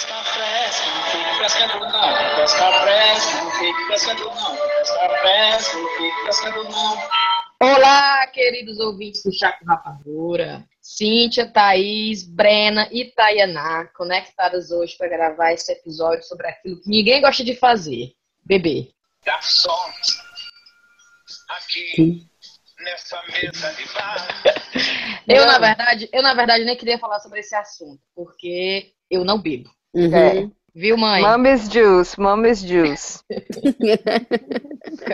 Pesca fresca, não fique pescando não. Pesca fresca, não fique pescando não. Pesca fresca, não fique pescando não. Olá, queridos ouvintes do Chaco Rapadura. Cíntia, Thaís, Brena e Tayaná conectadas hoje para gravar esse episódio sobre aquilo que ninguém gosta de fazer: beber. Garçons, aqui nessa mesa de bar. Eu, na verdade, eu, na verdade, nem queria falar sobre esse assunto, porque eu não bebo. Uhum. É. Viu, mãe? Mommy's Juice, Mommy's Juice.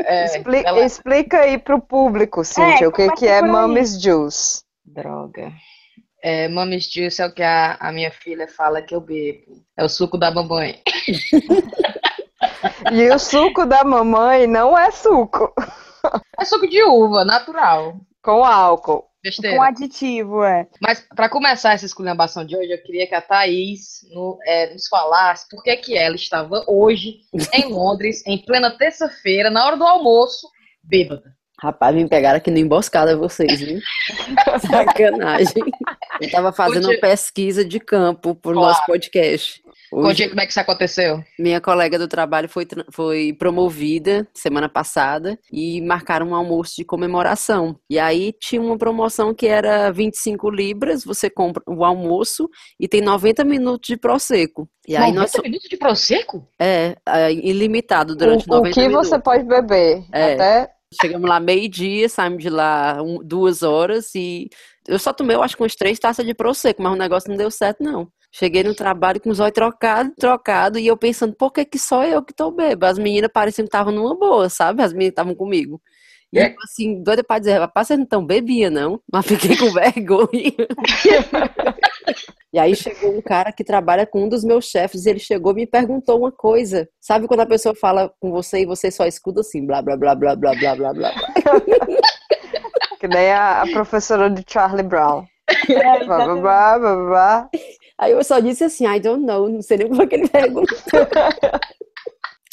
É, Expli- ela- Explica aí pro público, Cíntia, o que, começa que é. Mommy's Juice. Droga. É, Juice é o que a, a minha filha fala que eu bebo. É o suco da mamãe. E o suco da mamãe não é suco, É suco de uva, natural. com álcool. Besteira. Com aditivo, é. Mas para começar essa esculhambação de hoje, eu queria que a Thaís no- é, nos falasse por que, que ela estava hoje em Londres, em plena terça-feira, na hora do almoço, bêbada. Rapaz, me pegaram aqui no emboscada vocês, viu? Sacanagem. Eu tava fazendo uma pesquisa de campo pro Claro. nosso podcast. Hoje, como é que isso aconteceu. minha colega do trabalho foi, foi promovida semana passada e marcaram um almoço de comemoração. E aí tinha uma promoção que era 25 libras, você compra o almoço e tem 90 minutos de prosecco. E aí 90 nós minutos de prosecco? é, é ilimitado durante O, o 90 que minutos. você pode beber. É. Até Chegamos lá meio-dia, saímos de lá um- duas horas e eu só tomei, eu acho umas três taças de prosecco, mas o negócio não deu certo, não. Cheguei no trabalho com os olhos trocados, trocado, e eu pensando, por que que só eu que tô bêbado? As meninas pareciam que estavam numa boa, sabe? As meninas estavam comigo. E É. eu, assim, doida pra dizer, rapaz, vocês não estão bebia, não? Mas fiquei com vergonha. E aí chegou um cara que trabalha com um dos meus chefes, e ele chegou e me perguntou uma coisa. Sabe quando a pessoa fala com você e você só escuta assim, blá, blá, blá, blá, blá, blá, blá, blá. que nem a, a professora de Charlie Brown. É, blá, blá, blá. Aí eu só disse assim, I don't know, não sei nem como é que ele perguntou.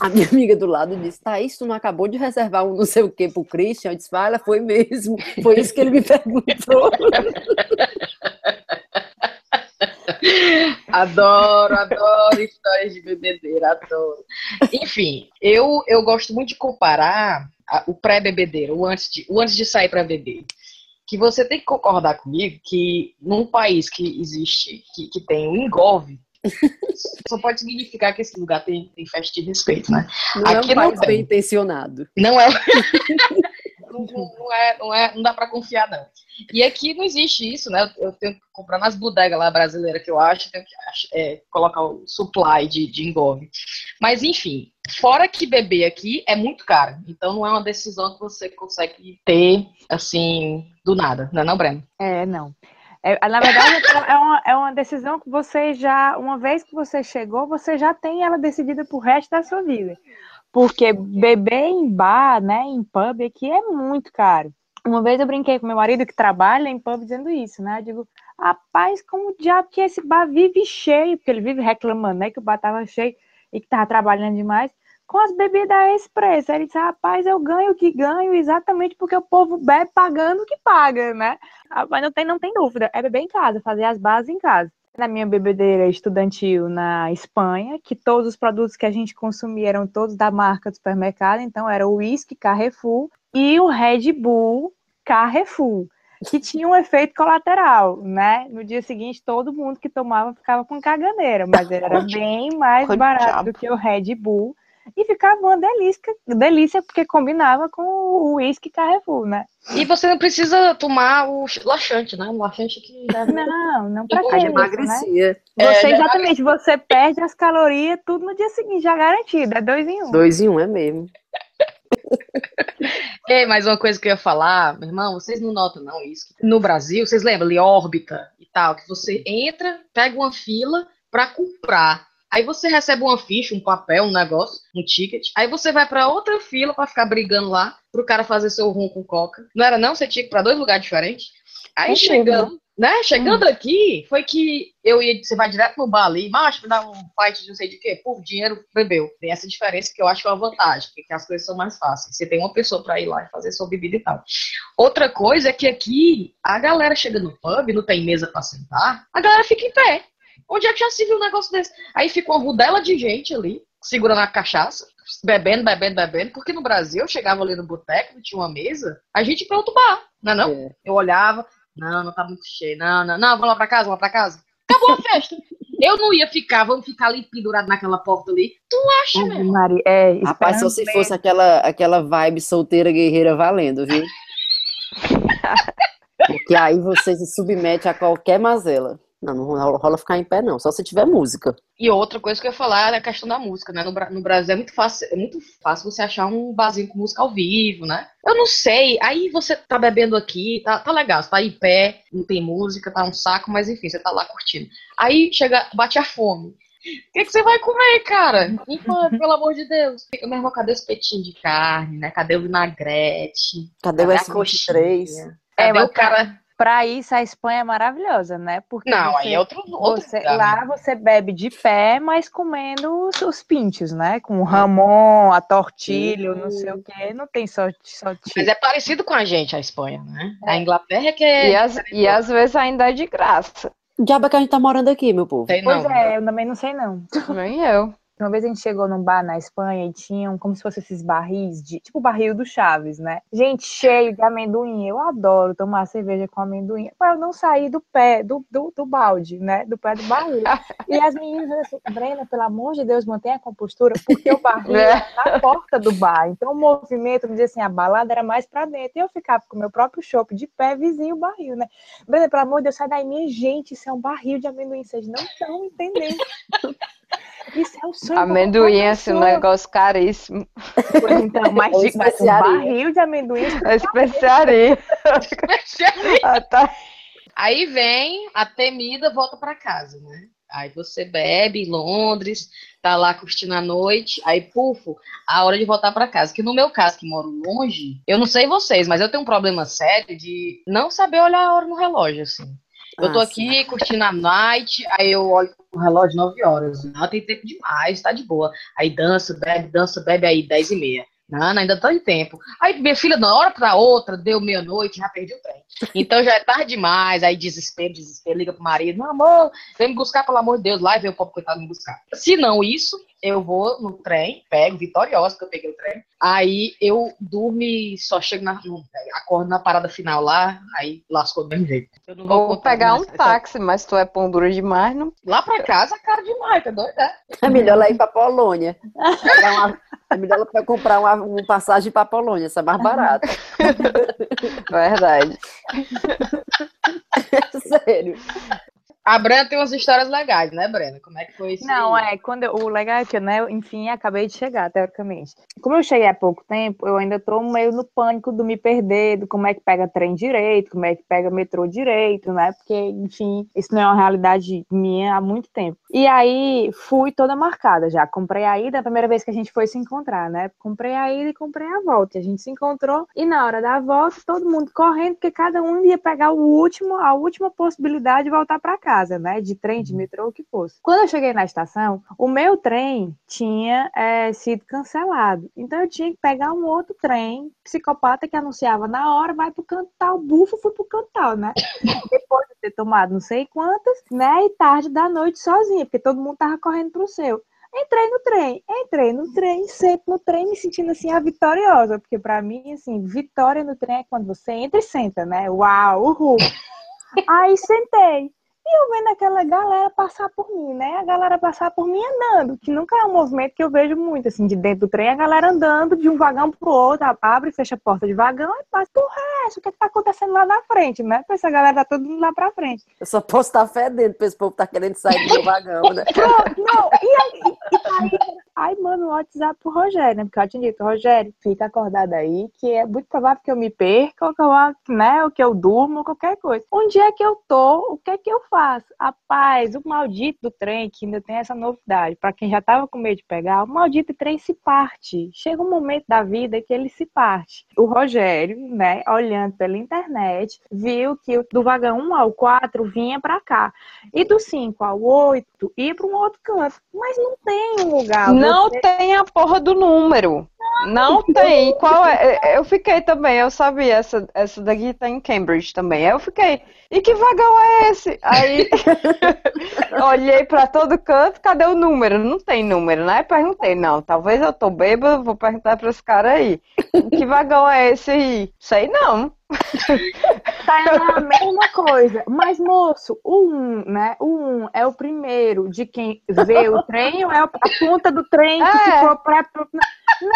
A minha amiga do lado disse, Thaís, tu não acabou de reservar um não sei o que pro Christian? Eu disse, fala, foi mesmo. Foi isso que ele me perguntou. Adoro, adoro histórias de bebedeira, adoro. Enfim, eu, eu gosto muito de comparar o pré-bebedeiro, o antes de, o antes de sair para beber. Que você tem que concordar comigo que num país que existe, que, que tem o engolve, só pode significar que esse lugar tem, tem festa de respeito, né? Não é Aqui um não país tem. bem intencionado. Não é. não, não é, não é, não dá pra confiar, não. E aqui não existe isso, né? Eu tenho que comprar nas bodegas lá brasileiras que eu acho, tenho que é, colocar o supply de, de engolve. Mas, enfim, fora que beber aqui é muito caro. Então não é uma decisão que você consegue ter, assim, do nada, não é não, Breno? É, não. É, na verdade, é uma, é uma decisão que você já, uma vez que você chegou, você já tem ela decidida pro resto da sua vida. Porque beber em bar, né, em pub aqui é muito caro. Uma vez eu brinquei com meu marido que trabalha em pub dizendo isso, né? Eu digo, rapaz, como o diabo que esse bar vive cheio, porque ele vive reclamando, né, que o bar tava cheio e que tava trabalhando demais, com as bebidas a esse preço. Aí ele disse, rapaz, eu ganho o que ganho exatamente porque o povo bebe pagando o que paga, né? Ah, Mas não tem, não tem dúvida. É beber em casa, fazer as bases em casa. Na minha bebedeira estudantil na Espanha, que todos os produtos que a gente consumia eram todos da marca do supermercado, então era o whisky Carrefour e o Red Bull Carrefour, que tinha um efeito colateral, né? No dia seguinte, todo mundo que tomava ficava com caganeira, mas era bem mais barato do que o Red Bull e ficava uma delícia, delícia porque combinava com o whisky Carrefour, né? E você não precisa tomar o laxante, né? O laxante que já Não, não pra isso, né? emagrecia. É, Você, já exatamente, você perde as calorias, tudo no dia seguinte, já garantido, é dois em um. Dois em um é mesmo. Ei, mas uma coisa que eu ia falar, meu irmão, vocês não notam não isso? No Brasil, vocês lembram ali, órbita e tal, que você entra, pega uma fila pra comprar. Aí você recebe uma ficha, um papel, um negócio, um ticket. Aí você vai pra outra fila pra ficar brigando lá pro cara fazer seu rum com coca. Não era não? Você tinha que ir pra dois lugares diferentes. Aí É chegando, né? Chegando aqui, foi que eu ia, você vai direto no bar ali, macho, me dá um fight de não sei de quê, por dinheiro, bebeu. Tem essa diferença que eu acho que é uma vantagem, porque as coisas são mais fáceis. Você tem uma pessoa pra ir lá e fazer sua bebida e tal. Outra coisa é que aqui a galera chega no pub, não tem mesa pra sentar, a galera fica em pé. Onde é que já se viu um negócio desse? Aí fica uma rodela de gente ali, segurando a cachaça, bebendo, bebendo, bebendo, porque no Brasil eu chegava ali no boteco, tinha uma mesa, a gente ia pra outro bar, não é não? É. Eu olhava, não, não tá muito cheio, não, não, não, vamos lá pra casa, vamos lá pra casa. Acabou a festa. Eu não ia ficar, vamos ficar ali pendurado naquela porta ali. Tu acha, Ave meu? Maria, é, Rapaz, só se fosse aquela, aquela vibe solteira guerreira valendo, viu? Porque aí você se submete a qualquer mazela. Não, não rola- ficar em pé, não. Só se tiver música. E outra coisa que eu ia falar é a questão da música, né? No, no Brasil é muito fácil, é muito fácil você achar um barzinho com música ao vivo, né? Eu não sei. Aí você tá bebendo aqui, tá, tá legal, você tá em pé, não tem música, tá um saco, mas enfim, você tá lá curtindo. Aí chega, bate a fome. O que, que você vai comer, cara? Enquanto, pelo amor de Deus. Meu irmão, cadê os petinhos de carne, né? Cadê o vinagrete? Cadê o Cadê a S23? coxinha? É, Cadê mas o cara... Pra isso, a Espanha é maravilhosa, né? Porque Não, você, aí é outro, outro você- lugar, né? lá você bebe de pé, mas comendo os, os pinchos, né? Com o ramon, a tortilha, não sei o quê. Não tem só, só Mas é parecido com a gente, a Espanha, né? A Inglaterra é que é. E, às, e às vezes ainda é de graça. Diabo é que a gente tá morando aqui, meu povo. Sei Pois não. é, eu também não sei não. Nem eu. Uma vez a gente chegou num bar na Espanha e tinham como se fosse esses barris de. Tipo o barril do Chaves, né? Gente, cheio de amendoim. Eu adoro tomar cerveja com amendoim. Mas eu não saí do pé, do, do, do balde, né? Do pé do barril. E as meninas assim: Brena, pelo amor de Deus, mantenha a compostura, porque o barril É. é na porta do bar. Então o movimento, me dizia assim, a balada era mais pra dentro. E eu ficava com o meu próprio chopp de pé, vizinho o barril, né? Brena, pelo amor de Deus, sai daí, minha gente. Isso é um barril de amendoim. Vocês não estão entendendo. Isso é o sonho Amendoim é qualquer assim, um negócio caríssimo. Pois Então, mas, Ou de- um especiaria. barril de amendoim. É especiaria. Ah, tá. Aí vem a temida volta pra casa, né? Aí você bebe em Londres, tá lá curtindo a noite, aí pufo, a hora de voltar pra casa. Que no meu caso, que moro longe, eu não sei vocês, mas eu tenho um problema sério de não saber olhar a hora no relógio, assim. Eu tô Ah, aqui curtindo a night, aí eu olho o relógio 9 horas. Não, tem tempo demais, tá de boa. Aí dança, bebe, dança, bebe aí, 10 e meia. Não, ainda tá em tempo. Aí minha filha, de uma hora pra outra, deu meia-noite, já perdi o trem. Então já é tarde demais, aí desespero, desespero, liga pro marido, não, amor, vem me buscar, pelo amor de Deus, lá e vem o pobre coitado me buscar. Se não isso, eu vou no trem, pego, vitoriosa, que eu peguei o trem, aí eu durmo e só chego na, no, acordo na parada final lá, aí lascou do mesmo jeito. Eu não vou pegar um só- táxi, mas tu é pão duro demais, não? Lá pra casa é caro demais, tá doido? É? É melhor ela ir pra Polônia. Pegar uma- É melhor ela comprar uma, uma passagem pra Polônia, essa é mais barata. Verdade. Sério. A Brena tem umas histórias legais, né, Brena? Como é que foi isso? Não, aí? é, quando eu- o legal é que, né, eu, enfim, acabei de chegar, teoricamente. Como eu cheguei há pouco tempo, eu ainda tô meio no pânico do me perder, do como é que pega trem direito, como é que pega metrô direito, né? Porque, enfim, isso não é uma realidade minha há muito tempo. E aí, fui toda marcada já. Comprei a ida, a primeira vez que a gente foi se encontrar, né? Comprei a ida e comprei a volta. E a gente se encontrou, e na hora da volta, todo mundo correndo, porque cada um ia pegar o último, a última possibilidade de voltar para casa, né? De trem, de metrô, o que fosse. Quando eu cheguei na estação, o meu trem tinha é, sido cancelado. Então eu tinha que pegar um outro trem, psicopata que anunciava na hora, vai pro cantal, bufo, fui pro cantal, né? Depois de ter tomado não sei quantas, né? E tarde da noite sozinha, porque todo mundo tava correndo pro seu. Entrei no trem, entrei no trem, sempre no trem, me sentindo assim a vitoriosa, porque pra mim, assim, vitória no trem é quando você entra e senta, né? Uau, uhul. Aí sentei. Eu vendo aquela galera passar por mim, né? A galera passar por mim andando, que nunca é um movimento que eu vejo muito, assim, de dentro do trem, a galera andando de um vagão pro outro, abre e fecha a porta de vagão e passa. É essa? O que, que tá acontecendo lá na frente, né? Porque essa galera tá todo mundo lá pra frente. Eu só posso estar fedendo pra esse povo tá querendo sair do meu vagão, né? Pronto, não, e aí, e aí, aí manda um WhatsApp pro Rogério, né? Porque eu tinha dito, Rogério, fica acordado aí, que é muito provável que eu me perca, ou que eu, né, ou que eu durmo, qualquer coisa. Onde é que eu tô? O que é que eu faço? Rapaz, o maldito do trem, que ainda tem essa novidade, pra quem já tava com medo de pegar, o maldito trem se parte. Chega um momento da vida que ele se parte. O Rogério, né, olhando pela internet, viu que do vagão 1 ao 4 vinha pra cá. E do 5 ao 8 ia para um outro canto. Mas não tem um lugar. Não tem a porra do número. Não tem. Qual é? Eu fiquei também, eu sabia, essa, essa daqui tá em Cambridge também. Aí eu fiquei, e que vagão é esse? Aí olhei pra todo canto, cadê o número? Não tem número, né? Perguntei, não, talvez eu tô bêbado, vou perguntar pra esse cara aí. Que vagão é esse aí? Sei não. Tá na mesma coisa. Mas, moço, o um, né? O um é o primeiro de quem vê o trem ou é a ponta do trem que É. ficou pra. Não,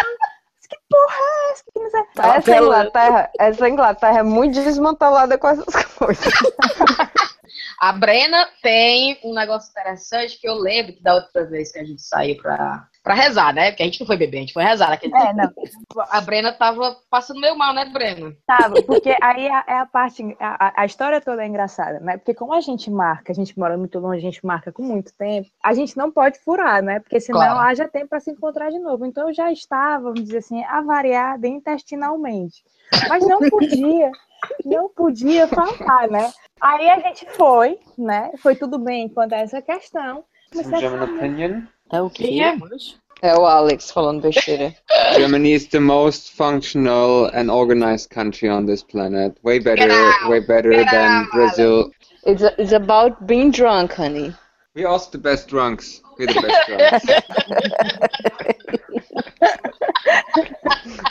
que porra é essa? Que miséria. Essa Inglaterra, essa Inglaterra é muito desmantelada com essas coisas. A Brena tem um negócio interessante que eu lembro que da outra vez que a gente saiu pra, pra rezar, né? Porque a gente não foi beber, a gente foi rezar. Naquele É, não. A Brena tava passando meio mal, né, Brena? Tava, porque aí a- é a parte, a, a- a história toda é engraçada, né? Porque como a gente marca, a gente mora muito longe, a gente marca com muito tempo, a gente não pode furar, né? Porque senão Claro. haja tempo para se encontrar de novo. Então eu já estava, vamos dizer assim, avariada intestinalmente. Mas não podia, não podia faltar, né? Aí a gente foi, né? Foi tudo bem quanto a essa questão. A German opinion. É o quê? é? É o Alex falando besteira. Germany is the most functional and organized country on this planet. Way better, out! way better Get than out! Brazil. It's, it's about being drunk, honey. We're also the best drunks. We're the best drunks.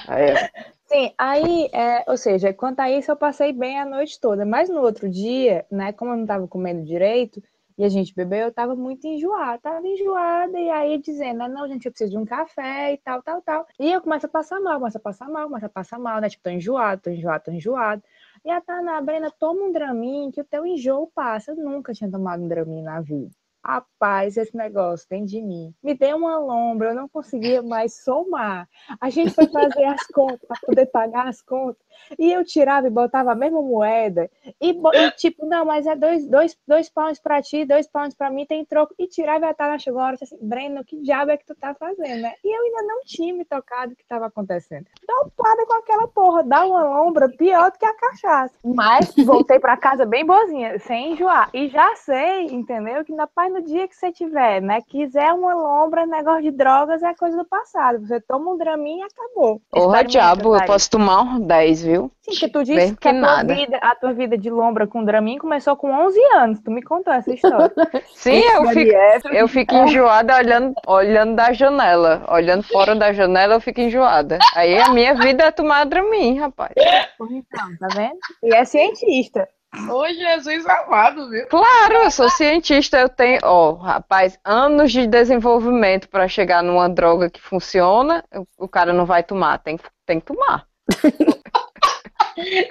Aí, Sim, aí, é, ou seja, quanto a isso, eu passei bem a noite toda. Mas no outro dia, né, como eu não estava comendo direito e a gente bebeu, eu estava muito enjoada, estava enjoada, e aí dizendo, né, não, gente, eu preciso de um café e tal, tal, tal. E eu começo a passar mal, começo a passar mal, começo a passar mal, né, tipo, tô enjoado, tô enjoado, tô enjoado. E a Tana, Brena, toma um Dramin que o teu enjoo passa. Eu nunca tinha tomado um Dramin na vida. Rapaz, esse negócio tem de mim. Me deu uma lombra, eu não conseguia mais somar. A gente foi fazer as contas para poder pagar as contas. E eu tirava e botava a mesma moeda. E, e tipo, não, mas é dois, dois, dois pounds para ti, dois pounds para mim, tem troco. E tirava e a Tana chegou uma hora e disse assim: Breno, que diabo é que tu tá fazendo, né? E eu ainda não tinha me tocado o que estava acontecendo. Dopada com aquela porra, dá uma lombra pior do que a cachaça. Mas voltei para casa bem boazinha, sem enjoar. E já sei, entendeu? Que na paz no dia que você tiver, né? Quiser uma lombra, negócio de drogas é coisa do passado. Você toma um draminha e acabou. Porra, diabo, eu posso tomar uns 10, viu? Sim, que tu disse que, que a, tua nada. vida, a tua vida de lombra com Dramin começou com 11 anos. Tu me contou essa história. Sim, eu fico, FF. eu fico enjoada olhando, olhando da janela. Olhando fora da janela, eu fico enjoada. Aí a minha vida é tomar Dramin, rapaz. Então, tá vendo? E é cientista. Ô, Jesus amado, viu? Claro, eu sou cientista, eu tenho, ó, rapaz, anos de desenvolvimento para chegar numa droga que funciona, o- o cara não vai tomar, tem, que- tem que tomar.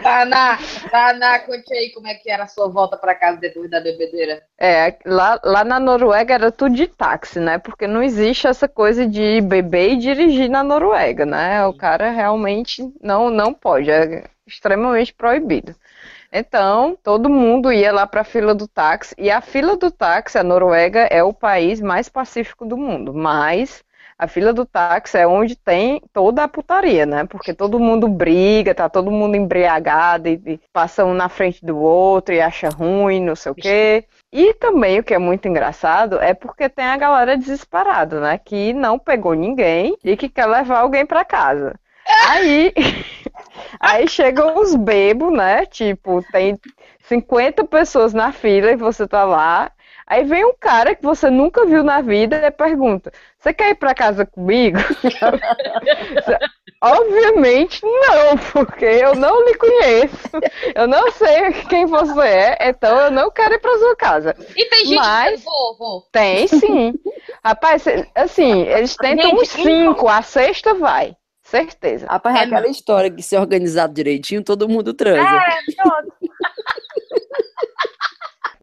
Taná, Taná, conte aí como é que era a sua volta pra casa depois da bebedeira. É, lá, lá na Noruega era tudo de táxi, né? Porque não existe essa coisa de beber e dirigir na Noruega, né? O cara realmente não, não pode, é extremamente proibido. Então, todo mundo ia lá para a fila do táxi, e a fila do táxi, a Noruega é o país mais pacífico do mundo, mas a fila do táxi é onde tem toda a putaria, né? Porque todo mundo briga, tá todo mundo embriagado e, e passa um na frente do outro e acha ruim, não sei o quê. E também o que é muito engraçado é porque tem a galera desesperada, né? Que não pegou ninguém e que quer levar alguém para casa. Aí, aí chegam os bebos, né? Tipo, tem 50 pessoas na fila e você tá lá. Aí vem um cara que você nunca viu na vida e pergunta: Você quer ir para casa comigo? Obviamente não, porque eu não lhe conheço. Eu não sei quem você é, então eu não quero ir para sua casa. E tem gente Mas- que vou, vou. Tem sim. Rapaz, assim, eles tentam Gente, uns cinco, a sexta vai. Certeza. Rapaz, é É, aquela história que se organizado direitinho, todo mundo transa. É, pronto.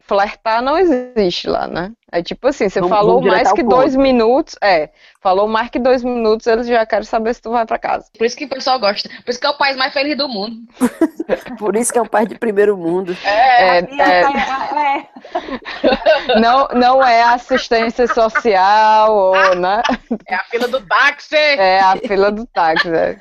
Flertar não existe lá, né? É tipo assim, você Vamos- falou vamos mais que dois minutos, é, falou mais que dois minutos, eles já querem saber se tu vai pra casa. Por isso que o pessoal gosta. Por isso que é o país mais feliz do mundo. Por isso que é um país de primeiro mundo. É, E aí, é, não, não é assistência social, ou, né? É a fila do táxi. É a fila do táxi. é.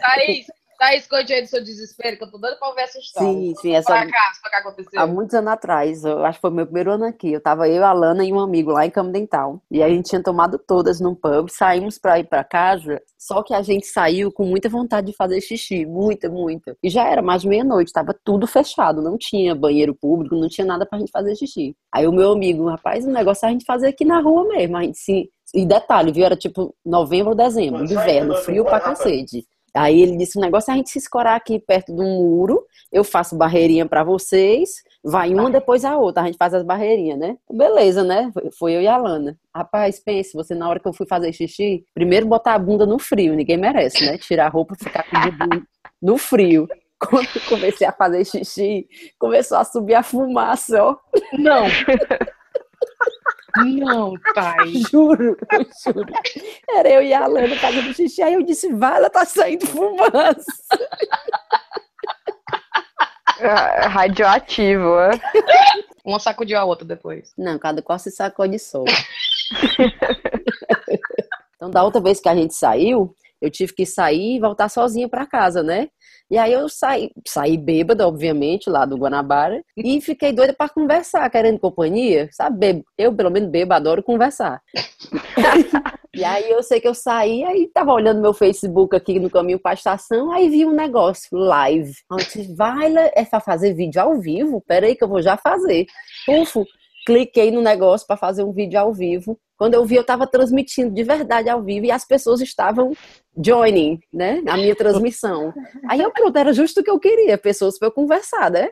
Thaís, Thaís, conte aí do seu desespero, que eu tô dando pra ouvir essa história. Sim, sim, essa- acaso, foi o que aconteceu? Há muitos anos atrás, eu acho que foi meu primeiro ano aqui. Eu tava eu, a Lana e um amigo lá em Camdental. E aí a gente tinha tomado todas num pub, saímos pra ir pra casa. Só que a gente saiu com muita vontade de fazer xixi, muita, muita. E já era mais de meia-noite, tava tudo fechado, não tinha banheiro público, não tinha nada pra gente fazer xixi. Aí o meu amigo, rapaz, o negócio é a gente fazer aqui na rua mesmo. A gente se. E detalhe, viu? Era tipo novembro ou dezembro, inverno, frio pra cacete. Aí ele disse: o negócio é a gente se escorar aqui perto de um muro, eu faço barreirinha pra vocês, vai uma depois a outra, a gente faz as barreirinhas, né? Beleza, né? Foi- eu e a Lana. Rapaz, pense, você na hora que eu fui fazer xixi, primeiro botar a bunda no frio, ninguém merece, né? Tirar a roupa e ficar com o bumbum no frio. Quando eu comecei a fazer xixi, começou a subir a fumaça, ó. Não. Não, pai. Juro, juro. Era eu e a Lana fazendo xixi. Aí eu disse, vai, ela tá saindo fumaça. Radioativo, é? Uma sacudiu a outra depois. Não, cada qual se sacou de sol. então, da outra vez que a gente saiu, eu tive que sair e voltar sozinha pra casa, né? E aí eu saí, saí bêbada, obviamente, lá do Guanabara, e fiquei doida pra conversar, querendo companhia, sabe? Bebo. Eu, pelo menos, bebo, adoro conversar. e aí eu sei que eu saí, aí tava olhando meu Facebook aqui no caminho pra estação, aí vi um negócio, live. Disse, vai, lá, é pra fazer vídeo ao vivo? Peraí que eu vou já fazer. Pufo, cliquei no negócio para fazer um vídeo ao vivo. Quando eu vi, eu estava transmitindo de verdade ao vivo e as pessoas estavam joining, né? A minha transmissão. Aí eu, pronto, era justo o que eu queria, pessoas para eu conversar, né?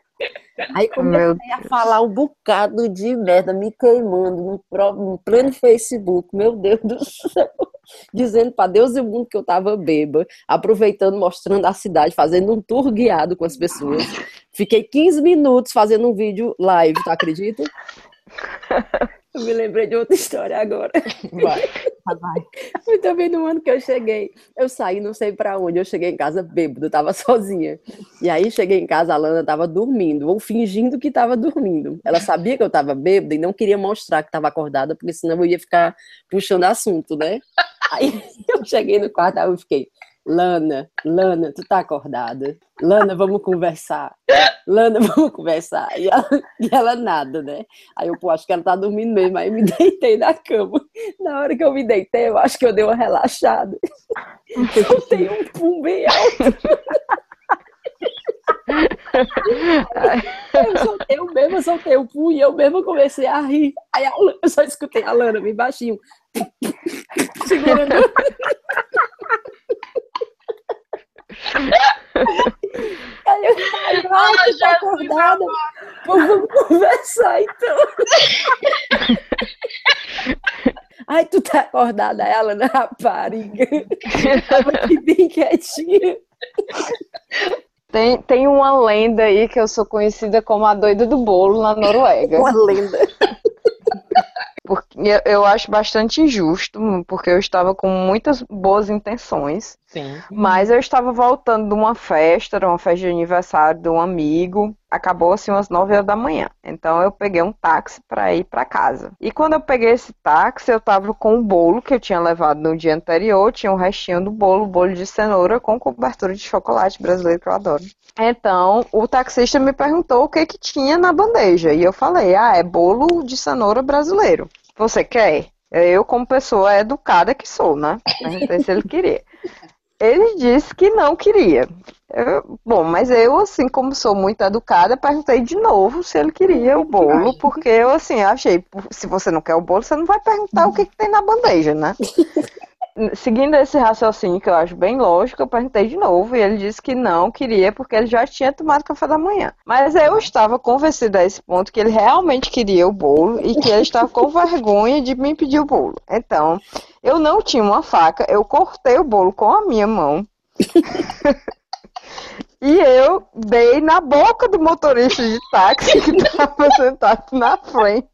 Aí comecei a falar um bocado de merda, me queimando no, pró- no pleno Facebook, meu Deus do céu. Dizendo para Deus e o mundo que eu tava bêbada, aproveitando, mostrando a cidade, fazendo um tour guiado com as pessoas. Fiquei 15 minutos fazendo um vídeo live, tu acredita? Eu me lembrei de outra história agora. Vai. Foi também no ano que eu cheguei. Eu saí, não sei pra onde. Eu cheguei em casa bêbado, tava sozinha. E aí cheguei em casa, a Lana tava dormindo, ou fingindo que tava dormindo. Ela sabia que eu tava bêbada e não queria mostrar que tava acordada, porque senão eu ia ficar puxando assunto, né? Aí eu cheguei no quarto, aí eu fiquei, Lana, Lana, tu tá acordada? Lana, vamos conversar. Lana, vamos conversar. E ela, e ela nada, né? Aí eu, pô, acho que ela tá dormindo mesmo. Aí me deitei na cama. Na hora que eu me deitei, eu acho que eu dei uma relaxada. Eu tenho um pum bem alto. Eu, soltei, eu mesma soltei o pum e eu mesma comecei a rir. Aí eu só escutei a Lana bem baixinho. Segurando. Aí eu, ai, vai, tu tá acordada? Vamos conversar então. Ai, tu tá acordada, ela na rapariga. Tava aqui bem quietinha. Tem, tem uma lenda aí que eu sou conhecida como a doida do bolo na Noruega. Uma lenda. Porque eu, eu acho bastante injusto, porque eu estava com muitas boas intenções, Sim. mas eu estava voltando de uma festa, era uma festa de aniversário de um amigo, acabou assim umas 9 horas da manhã. Então eu peguei um táxi para ir para casa. E quando eu peguei esse táxi, eu tava com o bolo que eu tinha levado no dia anterior, tinha um restinho do bolo, bolo de cenoura com cobertura de chocolate brasileiro que eu adoro. Então, o taxista me perguntou o que que tinha na bandeja. E eu falei, ah, é bolo de cenoura brasileiro. Você quer? Eu, como pessoa educada que sou, né? Perguntei se ele queria. Ele disse que não queria. Eu- bom, mas eu, assim, como sou muito educada, perguntei de novo se ele queria o bolo, porque eu, assim, achei, se você não quer o bolo, você não vai perguntar o que, que tem na bandeja, né? Seguindo esse raciocínio que eu acho bem lógico, eu perguntei de novo e ele disse que não queria porque ele já tinha tomado café da manhã. Mas eu estava convencida a esse ponto que ele realmente queria o bolo e que ele estava com vergonha de me pedir o bolo. Então, eu não tinha uma faca, eu cortei o bolo com a minha mão. E eu dei na boca do motorista de táxi que estava sentado na frente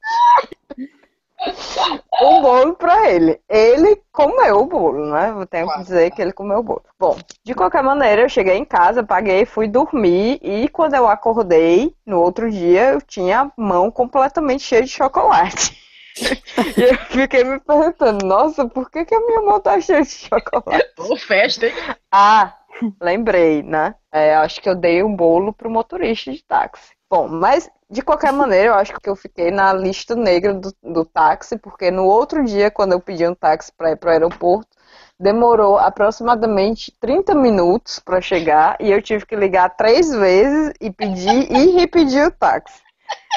o bolo para ele. Ele comeu o bolo, né? Eu tenho que dizer que ele comeu o bolo. Bom, de qualquer maneira, eu cheguei em casa, paguei, fui dormir e quando eu acordei no outro dia, eu tinha a mão completamente cheia de chocolate. E eu fiquei me perguntando, nossa, por que, que a minha mão tá cheia de chocolate? Ô, festa, hein? Ah, lembrei, né? É, acho que eu dei um bolo pro motorista de táxi. Bom, mas de qualquer maneira, eu acho que eu fiquei na lista negra do, do táxi, porque no outro dia, quando eu pedi um táxi para ir para o aeroporto, demorou aproximadamente 30 minutos para chegar e eu tive que ligar três vezes e pedir e repetir o táxi.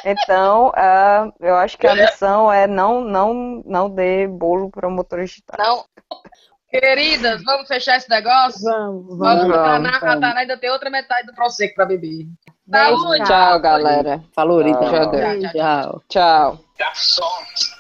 Então, uh, eu acho que a missão é não, não, não dê bolo para motorista. Não. Queridas, vamos fechar esse negócio? Vamos, Vamos, vamos. a vamos, a vamos. Tainá ainda tem outra metade do Prosecco para beber. Saúde! Tchau, galera. Falou, Rita. Tchau, tchau. Tchau. Tchau. Garçons.